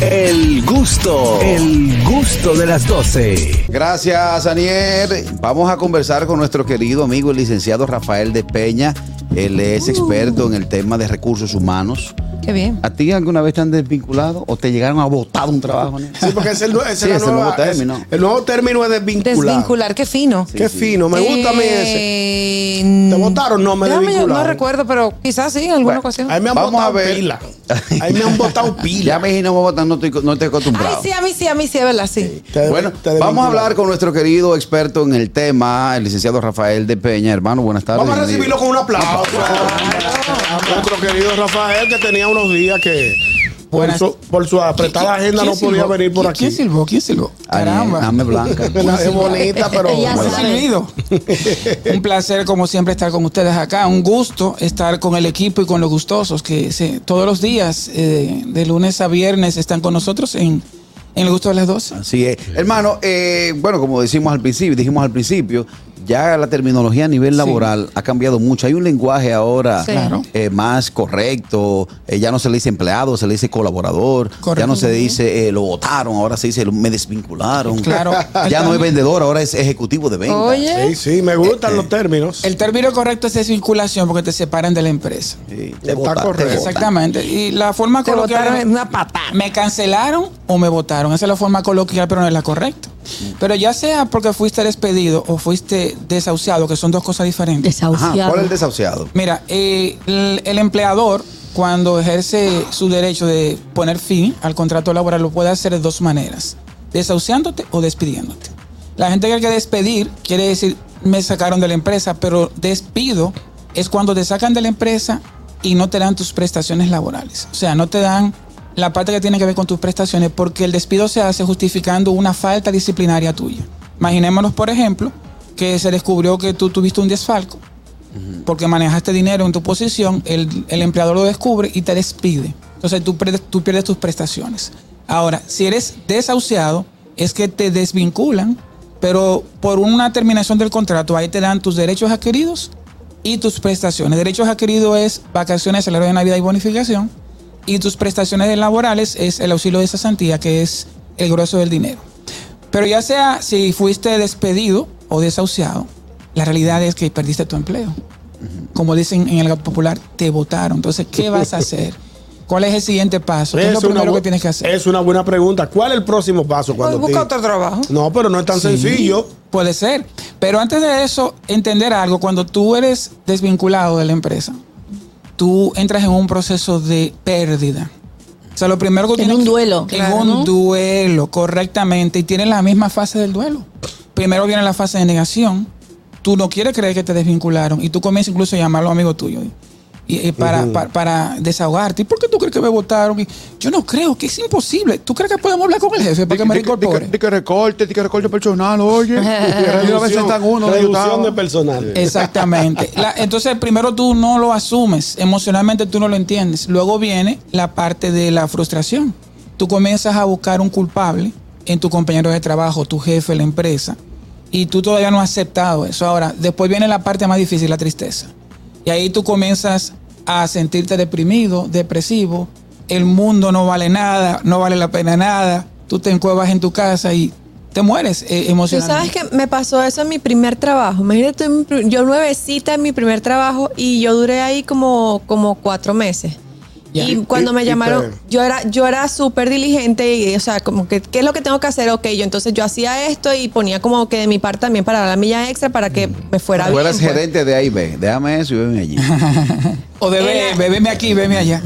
El gusto, el gusto de las 12. Gracias, Aniel. Vamos a conversar con nuestro querido amigo, el licenciado Rafael de Peña. Él es experto en el tema de recursos humanos. Qué bien. ¿A ti alguna vez te han desvinculado o te llegaron a votar un trabajo? Sí, porque es el, Sí, es el nuevo término. es- el nuevo término es desvincular. Desvincular, qué fino. Qué fino, me gusta a mí ese. Eh, ¿Te votaron? No, me yo No desvincularon. recuerdo, pero quizás sí, en alguna Bueno, ocasión. A mí me han Vamos votado a ver. pila. A mí me han votado pila. Ya me imagino votar, no estoy, no estoy acostumbrado. Ay, sí, a mí sí, a mí sí, es verdad, sí. Te- Bueno, te vamos a desvincularon. hablar con nuestro querido experto en el tema, el licenciado Rafael de Peña. Hermano, buenas tardes. Vamos a recibirlo con un aplauso. Nuestro querido Rafael, que tenía unos días que por su, por su apretada agenda no ¿Quién podía silbó? venir por ¿Quién- aquí. ¿Quién silbó? ¿Quién silbó? Caramba. dame blanca. Es bonita, pero Ella ¿Cómo sabe. ha silbido? Un placer, como siempre, estar con ustedes acá. Un gusto estar con el equipo y con los gustosos que se- todos los días, eh, de lunes a viernes, están con nosotros en, en el gusto de las 12. Así es. Hermano, eh, bueno, como decimos al principio, dijimos al principio, ya la terminología a nivel laboral ha cambiado mucho. Hay un lenguaje ahora Sí. Eh, más correcto. Eh, ya no se le dice empleado, se le dice colaborador. Correcto. Ya no se dice eh, lo votaron, ahora se dice lo- me desvincularon. Claro. Ya no es vendedor, ahora es ejecutivo de venta. Oye, Sí, sí, me gustan los términos. El término correcto es desvinculación porque te separan de la empresa. Sí, Está botan, correcto. Exactamente. Y la forma te coloquial. en una patada. Me cancelaron o me votaron. Esa es la forma coloquial, pero no es la correcta. Pero ya sea porque fuiste despedido o fuiste desahuciado, que son dos cosas diferentes. Ajá, Desahuciado. ¿Cuál es el desahuciado? Mira, eh, el, el empleador, cuando ejerce su derecho de poner fin al contrato laboral, lo puede hacer de dos maneras: desahuciándote o despidiéndote. La gente que hay que despedir quiere decir, me sacaron de la empresa, pero despido es cuando te sacan de la empresa y no te dan tus prestaciones laborales. O sea, no te dan la parte que tiene que ver con tus prestaciones, porque el despido se hace justificando una falta disciplinaria tuya. Imaginémonos, por ejemplo, que se descubrió que tú tuviste un desfalco porque manejaste dinero en tu posición, el, el empleador lo descubre y te despide. Entonces tú, tú pierdes tus prestaciones. Ahora, si eres desahuciado, es que te desvinculan, pero por una terminación del contrato, ahí te dan tus derechos adquiridos y tus prestaciones. Derechos adquiridos es vacaciones, salario de Navidad y bonificación. Y tus prestaciones laborales es el auxilio de cesantía, que es el grueso del dinero. Pero ya sea si fuiste despedido o desahuciado, la realidad es que perdiste tu empleo. Como dicen en el gato popular, te votaron. Entonces, ¿qué vas a hacer? ¿Cuál es el siguiente paso? ¿Qué es lo una primero que tienes que hacer? Es una buena pregunta. ¿Cuál es el próximo paso cuando Pues busca te- otro trabajo. No, pero no es tan Sí, sencillo. Puede ser. Pero antes de eso, entender algo, cuando tú eres desvinculado de la empresa, tú entras en un proceso de pérdida. O sea, lo primero que En tienes un que- duelo. En Claro, un ¿no? duelo, correctamente. Y tiene la misma fase del duelo. Primero viene la fase de negación. Tú no quieres creer que te desvincularon. Y tú comienzas incluso a llamar a los amigos tuyos. Y, y para, para, para desahogarte. ¿Y por qué tú crees que me votaron? Y yo no creo, que es imposible. ¿Tú crees que podemos hablar con el jefe para que me reincorpore? que recorte, que recorte personal, oye. Reducción, reducción de personal. Exactamente. La- entonces, primero tú no lo asumes, emocionalmente tú no lo entiendes. Luego viene la parte de la frustración. Tú comienzas a buscar un culpable en tu compañero de trabajo, tu jefe, la empresa, y tú todavía no has aceptado eso. Ahora, después viene la parte más difícil, la tristeza. Y ahí tú comienzas a sentirte deprimido, depresivo. El mundo no vale nada, no vale la pena nada. Tú te encuevas en tu casa y te mueres eh, Tú emocionalmente. sabes que me pasó eso en mi primer trabajo. Imagínate, yo nuevecita en mi primer trabajo y yo duré ahí como, como cuatro meses. Y cuando Y- me y llamaron, yo era, yo era súper diligente y, o sea, como que, ¿qué es lo que tengo que hacer? Ok, yo entonces yo hacía esto y ponía como que de mi parte también para la milla extra para que me fuera Tú bien. eras pues. gerente de A y B. Déjame eso y veme allí. O de ve- veme aquí, veme allá.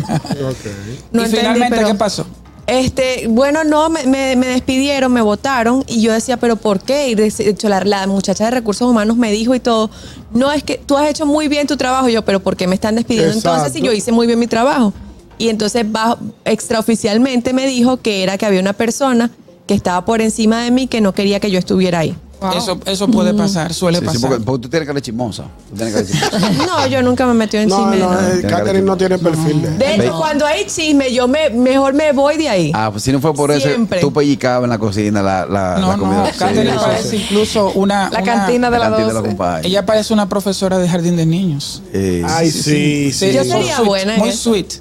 No y entendí, finalmente, pero- ¿qué pasó? Este, bueno, no, me, me- me despidieron, me votaron y yo decía, pero ¿por qué? Y de hecho, la, la muchacha de recursos humanos me dijo y todo, no, es que tú has hecho muy bien tu trabajo. Y yo, pero ¿por qué me están despidiendo entonces si yo hice muy bien mi trabajo? Y entonces bajo, extraoficialmente me dijo que era que había una persona que estaba por encima de mí que no quería que yo estuviera ahí. Eso, eso puede pasar, suele Sí, sí, pasar. porque, porque tú tienes cara de chismosa. Tú tienes cara de chismosa. No, yo nunca me metí en No, chisme. no, no. eh, Catherine no tiene perfil de. De hecho, cuando hay chisme, yo me mejor me voy de ahí. Ah, pues si no fue por Siempre. eso, tú pellizcabas en la cocina la, la, no, la comida. no, Sí, Catherine sí, parece sí. incluso una... La una- cantina de La la cantina de la 12. compadre. Ella parece una profesora de jardín de niños. Eh, Ay, sí, sí. Yo muy sería buena en Muy eso. sweet.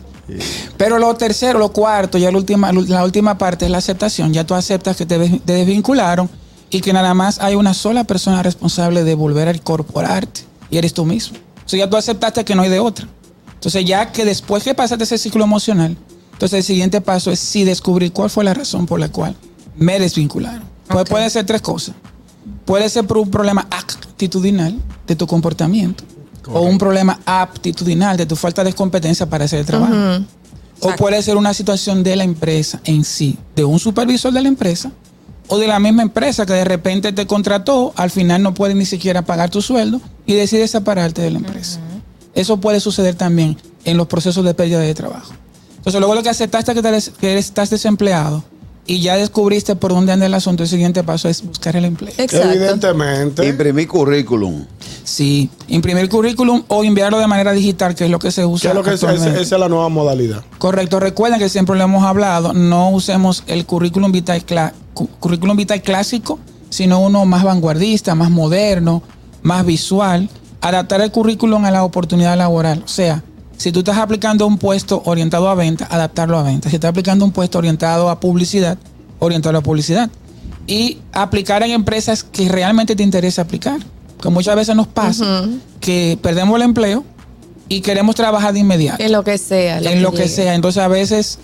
Pero lo tercero, lo cuarto, ya la última, la última parte es la aceptación. Ya tú aceptas que te, des- te desvincularon y que nada más hay una sola persona responsable de volver a incorporarte y eres tú mismo. O sea, ya tú aceptaste que no hay de otra. Entonces, ya que después que pasaste ese ciclo emocional, entonces el siguiente paso es sí descubrir cuál fue la razón por la cual me desvincularon. Pues Ok. puede ser tres cosas. Puede ser por un problema actitudinal de tu comportamiento o un problema aptitudinal de tu falta de competencia para hacer el trabajo. O puede ser una situación de la empresa en sí, de un supervisor de la empresa o de la misma empresa que de repente te contrató, al final no puede ni siquiera pagar tu sueldo y decide separarte de la empresa. Eso puede suceder también en los procesos de pérdida de trabajo. Entonces, luego lo que aceptaste que, te que eres- estás desempleado y ya descubriste por dónde anda el asunto, el siguiente paso es buscar el empleo. Exacto. Evidentemente. Imprimir currículum. Sí, imprimir currículum o enviarlo de manera digital, que es lo que se ¿Qué usa. es lo que es, esa es la nueva modalidad? Correcto, recuerden que siempre lo hemos hablado, no usemos el currículum vitae, currículum vitae clásico, sino uno más vanguardista, más moderno, más visual. Adaptar el currículum a la oportunidad laboral. O sea, si tú estás aplicando un puesto orientado a venta, adaptarlo a venta. Si estás aplicando un puesto orientado a publicidad, orientarlo a publicidad. Y aplicar en empresas que realmente te interesa aplicar. Que muchas veces nos pasa que perdemos el empleo y queremos trabajar de inmediato En lo que sea. en lo que sea. Entonces a veces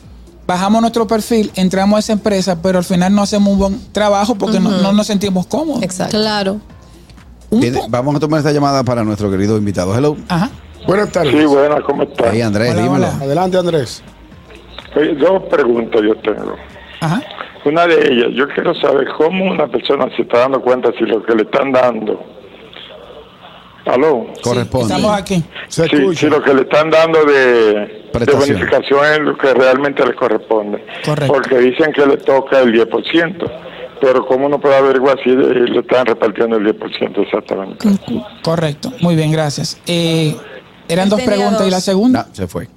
bajamos nuestro perfil, entramos a esa empresa, pero al final no hacemos un buen trabajo porque no, no nos sentimos cómodos. Exacto. Claro. Vamos a tomar esta llamada para nuestro querido invitado. Hello. Ajá. Buenas tardes. Sí, buenas, ¿cómo estás? Ahí, Andrés, Hola, dímelo. hola. Adelante, Andrés. Oye, Dos preguntas yo tengo. Ajá. Una de ellas, yo quiero saber cómo una persona se está dando cuenta si lo que le están dando. ¿Aló? Corresponde. Estamos aquí. Se Sí, si lo que le están dando de, bonificación es lo que realmente le corresponde. Correcto. Porque dicen que le toca el 10%. Pero ¿cómo uno puede averiguar si le están repartiendo el 10% exactamente? Correcto. Muy bien, gracias. Eh, eran dos preguntas y la segunda. No, se fue.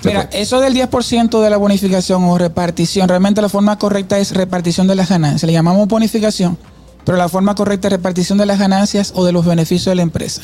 Se Mira, fue. eso del 10% de la bonificación o repartición, realmente la forma correcta es repartición de las ganancias. Le llamamos bonificación, pero la forma correcta es repartición de las ganancias o de los beneficios de la empresa.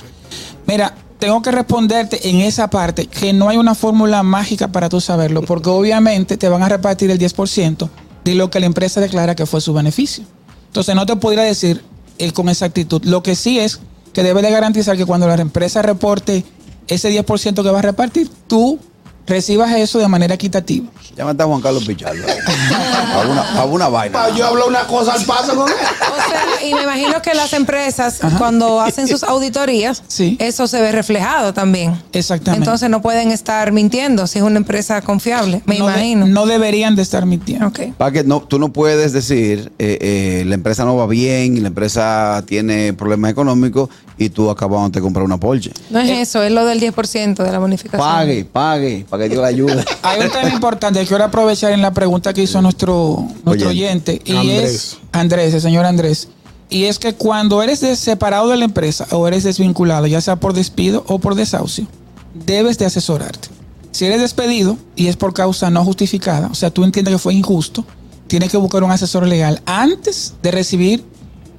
Mira, tengo que responderte en esa parte que no hay una fórmula mágica para tú saberlo, porque obviamente te van a repartir el 10% de lo que la empresa declara que fue su beneficio. Entonces no te podría decir eh, con exactitud. Lo que sí es que debe de garantizar que cuando la empresa reporte ese 10% que va a repartir, tú recibas eso de manera equitativa. Llámate a Juan Carlos Pichardo. para, una, vaina. Yo hablo una cosa al paso con él. O sea, y me imagino que las empresas, Ajá. cuando hacen sus auditorías, Sí. eso se ve reflejado también. Exactamente. Entonces no pueden estar mintiendo si es una empresa confiable, me no de- imagino. no deberían de estar mintiendo. Ok. Para que no, tú no puedes decir, eh, eh, la empresa no va bien, la empresa tiene problemas económicos y tú acabas de comprar una Porsche. No es eso, es lo del 10% de la bonificación. Pague, pague, para que Dios le ayude. Hay un tema importante que quiero aprovechar en la pregunta que hizo nuestro, nuestro oyente. Y Andrés. es Andrés, el señor Andrés. Y es que cuando eres separado de la empresa o eres desvinculado, ya sea por despido o por desahucio, debes de asesorarte. Si eres despedido y es por causa no justificada, o sea, tú entiendes que fue injusto, tienes que buscar un asesor legal antes de recibir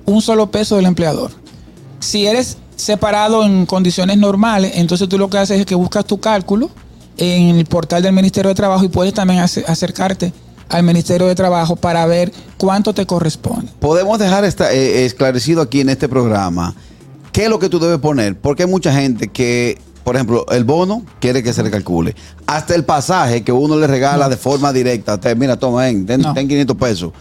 un solo peso del empleador. Si eres separado en condiciones normales, entonces tú lo que haces es que buscas tu cálculo en el portal del Ministerio de Trabajo y puedes también ace- acercarte al Ministerio de Trabajo para ver cuánto te corresponde. Podemos dejar esta, eh, esclarecido aquí en este programa qué es lo que tú debes poner, porque hay mucha gente que, por ejemplo, el bono quiere que se le calcule. Hasta el pasaje que uno le regala de forma directa. Te, mira, toma, ven, ten, No. ten 500 pesos.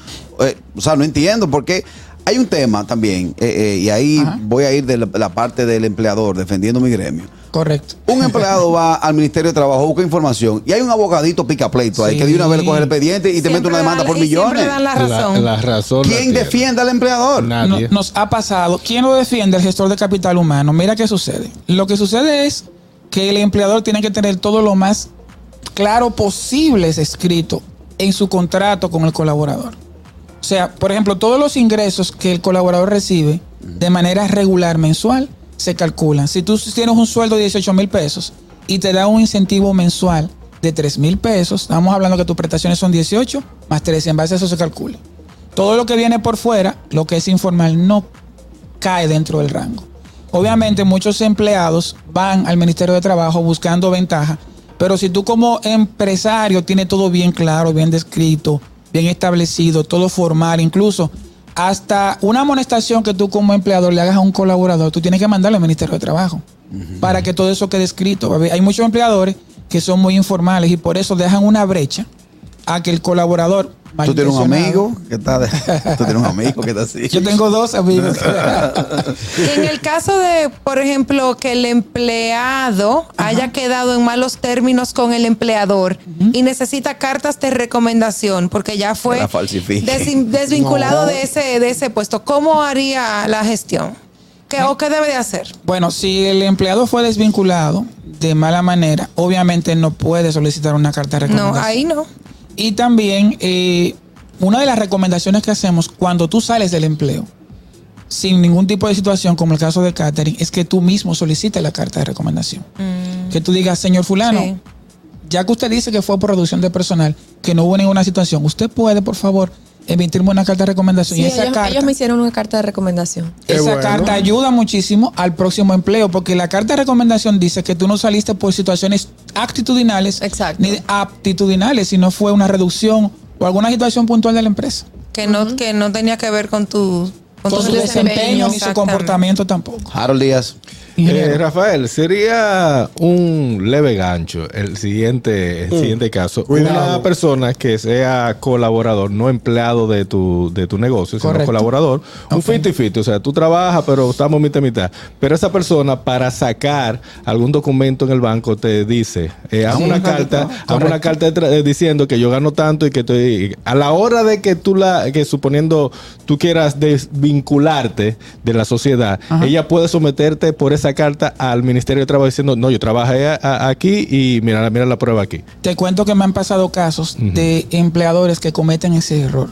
Eh, o sea, no entiendo porque hay un tema también, eh, eh, y ahí Ajá. voy a ir de la, la parte del empleador, defendiendo mi gremio. Correcto. Un empleado va al Ministerio de Trabajo, busca información y hay un abogadito pica pleito ahí que de una vez le coge el expediente y te mete una demanda dan- por y millones. Siempre dan la razón. La, la razón. la ¿Quién tiene. defiende al empleador? No- Nadie. nos ha pasado. ¿Quién lo defiende? El gestor de capital humano. Mira qué sucede. Lo que sucede es que el empleador tiene que tener todo lo más claro posible escrito en su contrato con el colaborador. O sea, por ejemplo, todos los ingresos que el colaborador recibe de manera regular mensual se calculan. Si tú tienes un sueldo de 18 mil pesos y te da un incentivo mensual de 3 mil pesos, estamos hablando que tus prestaciones son 18 más 13, en base a eso se calcula. Todo lo que viene por fuera, lo que es informal, no cae dentro del rango. Obviamente muchos empleados van al Ministerio de Trabajo buscando ventaja Pero si tú como empresario tienes todo bien claro, bien descrito, bien establecido, todo formal, incluso hasta una amonestación que tú como empleador le hagas a un colaborador, tú tienes que mandarle al Ministerio de Trabajo para que todo eso quede escrito. Hay muchos empleadores que son muy informales y por eso dejan una brecha a que el colaborador Tú tienes un amigo que está de- tú tienes un amigo que está así. Yo tengo dos amigos. En el caso de, por ejemplo, que el empleado haya quedado en malos términos con el empleador y necesita cartas de recomendación porque ya fue desvinculado No. de ese de ese puesto, ¿cómo haría la gestión? ¿Qué, ¿O qué debe de hacer? Bueno, si el empleado fue desvinculado de mala manera, obviamente no puede solicitar una carta de No, recomendación. ahí no. Y también, eh, una de las recomendaciones que hacemos cuando tú sales del empleo, sin ningún tipo de situación, como el caso de Catherine, es que tú mismo solicites la carta de recomendación. Que tú digas, señor fulano, Sí. ya que usted dice que fue por reducción de personal, que no hubo ninguna situación, usted puede, por favor, emitirme una carta de recomendación. Sí, y esa ellos, carta, ellos me hicieron una carta de recomendación. Qué esa bueno. carta ayuda muchísimo al próximo empleo, porque la carta de recomendación dice que tú no saliste por situaciones actitudinales Exacto. ni aptitudinales, sino fue una reducción o alguna situación puntual de la empresa. Que no, que no tenía que ver con tu, con Con su desempeño ni su comportamiento tampoco. Harold Díaz. Eh, Rafael, sería un leve gancho el siguiente, el siguiente caso. Cuidado. Una persona que sea colaborador, no empleado de tu, de tu negocio, sino colaborador, un 50-50. O sea, tú trabajas, pero estamos mitad y mitad. Pero esa persona, para sacar algún documento en el banco, te dice, eh, haz una carta, haz una carta eh, diciendo que yo gano tanto y que estoy. A la hora de que tú la, que suponiendo tú quieras desvincularte de la sociedad, ella puede someterte por esa carta al Ministerio de Trabajo diciendo, no, yo trabajé a- a- aquí y mira, mira la prueba aquí. Te cuento que me han pasado casos de empleadores que cometen ese error.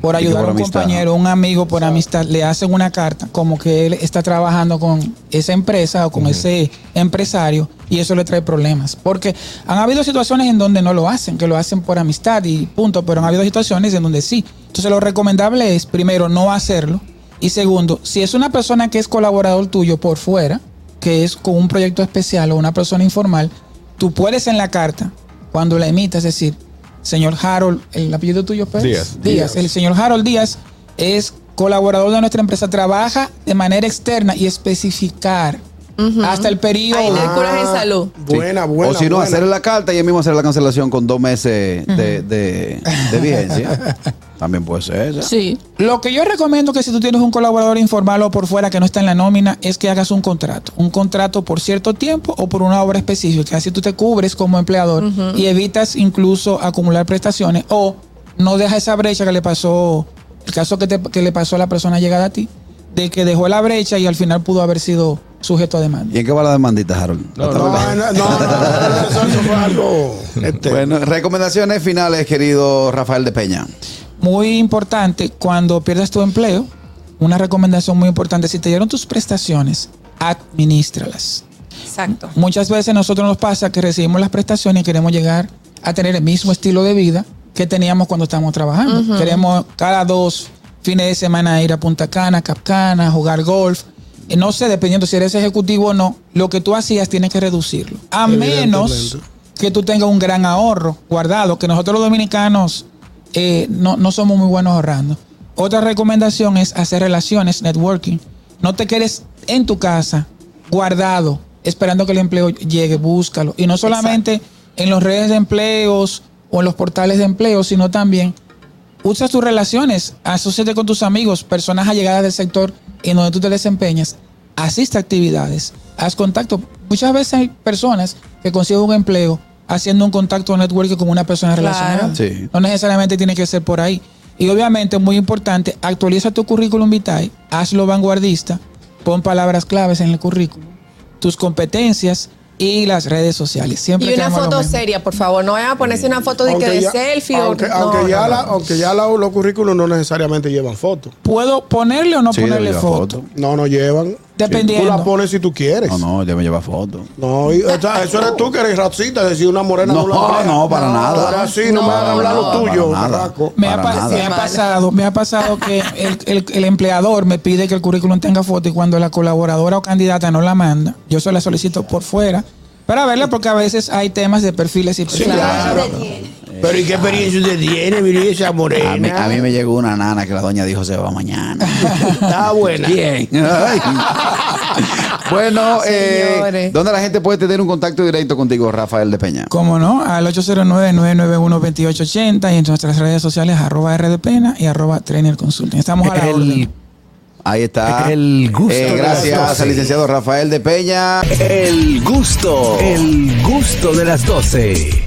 Por ayudar por a un amistad, compañero, un amigo por amistad, le hacen una carta como que él está trabajando con esa empresa o con ese empresario y eso le trae problemas. Porque han habido situaciones en donde no lo hacen, que lo hacen por amistad y punto, pero han habido situaciones en donde sí. Entonces lo recomendable es, primero, no hacerlo. Y segundo, si es una persona que es colaborador tuyo por fuera, que es con un proyecto especial o una persona informal, tú puedes en la carta, cuando la emitas, decir, señor Harold, el apellido tuyo pues Díaz. Díaz. El señor Harold Díaz es colaborador de nuestra empresa, trabaja de manera externa y especificar hasta el periodo. Ahí le curas en salud. Sí. Buena, buena. O si no, hacerle la carta y él mismo hacer la cancelación con dos meses de, de, de vigencia. También puede ser. Sí. Lo que yo recomiendo que si tú tienes un colaborador informal o por fuera que no está en la nómina es que hagas un contrato. Un contrato por cierto tiempo o por una obra específica. Así tú te cubres como empleador y evitas incluso acumular prestaciones o no deja esa brecha que le pasó, el caso que, te- que le pasó a la persona llegada a ti, de que dejó la brecha y al final pudo haber sido sujeto a demanda. ¿Y en qué va la demandita, Harold? No, ¿Hasta No, no, no, no, eso, eso fue algo. este, Bueno, recomendaciones finales, querido Rafael de Peña. Muy importante, cuando pierdas tu empleo, una recomendación muy importante, si te dieron tus prestaciones, administralas. Exacto. Muchas veces nosotros nos pasa que recibimos las prestaciones y queremos llegar a tener el mismo estilo de vida que teníamos cuando estábamos trabajando. Queremos cada dos fines de semana ir a Punta Cana, Capcana, jugar golf. Eh, No sé, dependiendo si eres ejecutivo o no, lo que tú hacías tienes que reducirlo. A menos que tú tengas un gran ahorro guardado, que nosotros los dominicanos eh, no, no somos muy buenos ahorrando. Otra recomendación es hacer relaciones, networking. No te quedes en tu casa guardado, esperando que el empleo llegue, búscalo. Y no solamente en las redes de empleos o en los portales de empleo, sino también usa tus relaciones, asociate con tus amigos, personas allegadas del sector en donde tú te desempeñas, asiste a actividades, haz contacto. Muchas veces hay personas que consiguen un empleo haciendo un contacto networking con una persona Claro. relacionada. Sí. No necesariamente tiene que ser por ahí. Y obviamente, muy importante, actualiza tu currículum vitae, hazlo vanguardista, pon palabras claves en el currículum, tus competencias y las redes sociales. Siempre Y una foto seria, por favor. No vayan a ponerse una foto de, que de ya- selfie aunque, o no, aunque no, ya no. la- aunque ya la- los currículos no necesariamente llevan fotos. ¿Puedo ponerle o no Sí, ponerle foto? foto. No, no llevan. Dependiendo. Tú la pones si tú quieres. No, no, ya me lleva foto. No, y- o sea, eso eres tú que eres racista, decir una morena No, no, la no, para nada. Ahora sí, no, me van a hablar lo tuyo, para nada. Me ha, nada. me ha pasado, me ha pasado que el, el- el empleador me pide que el currículum tenga foto y cuando la colaboradora o candidata no la manda, yo se la solicito por fuera Para verla, porque a veces hay temas de perfiles y perfiles. Claro. Pero ¿y qué experiencia usted tiene, mi esa A mí, morena? a mí me llegó una nana que la doña dijo se va mañana. Está buena. Bien. Ay. bueno, eh. ¿dónde la gente puede tener un contacto directo contigo, Rafael de Peña? ¿Cómo no? Al 809-991-2880 y en nuestras redes sociales arroba rdpena y arroba trainer consulting. Estamos a la El, orden. Ahí está. El gusto Eh, de las gracias doce. al licenciado Rafael de Peña. el gusto, el gusto de las 12.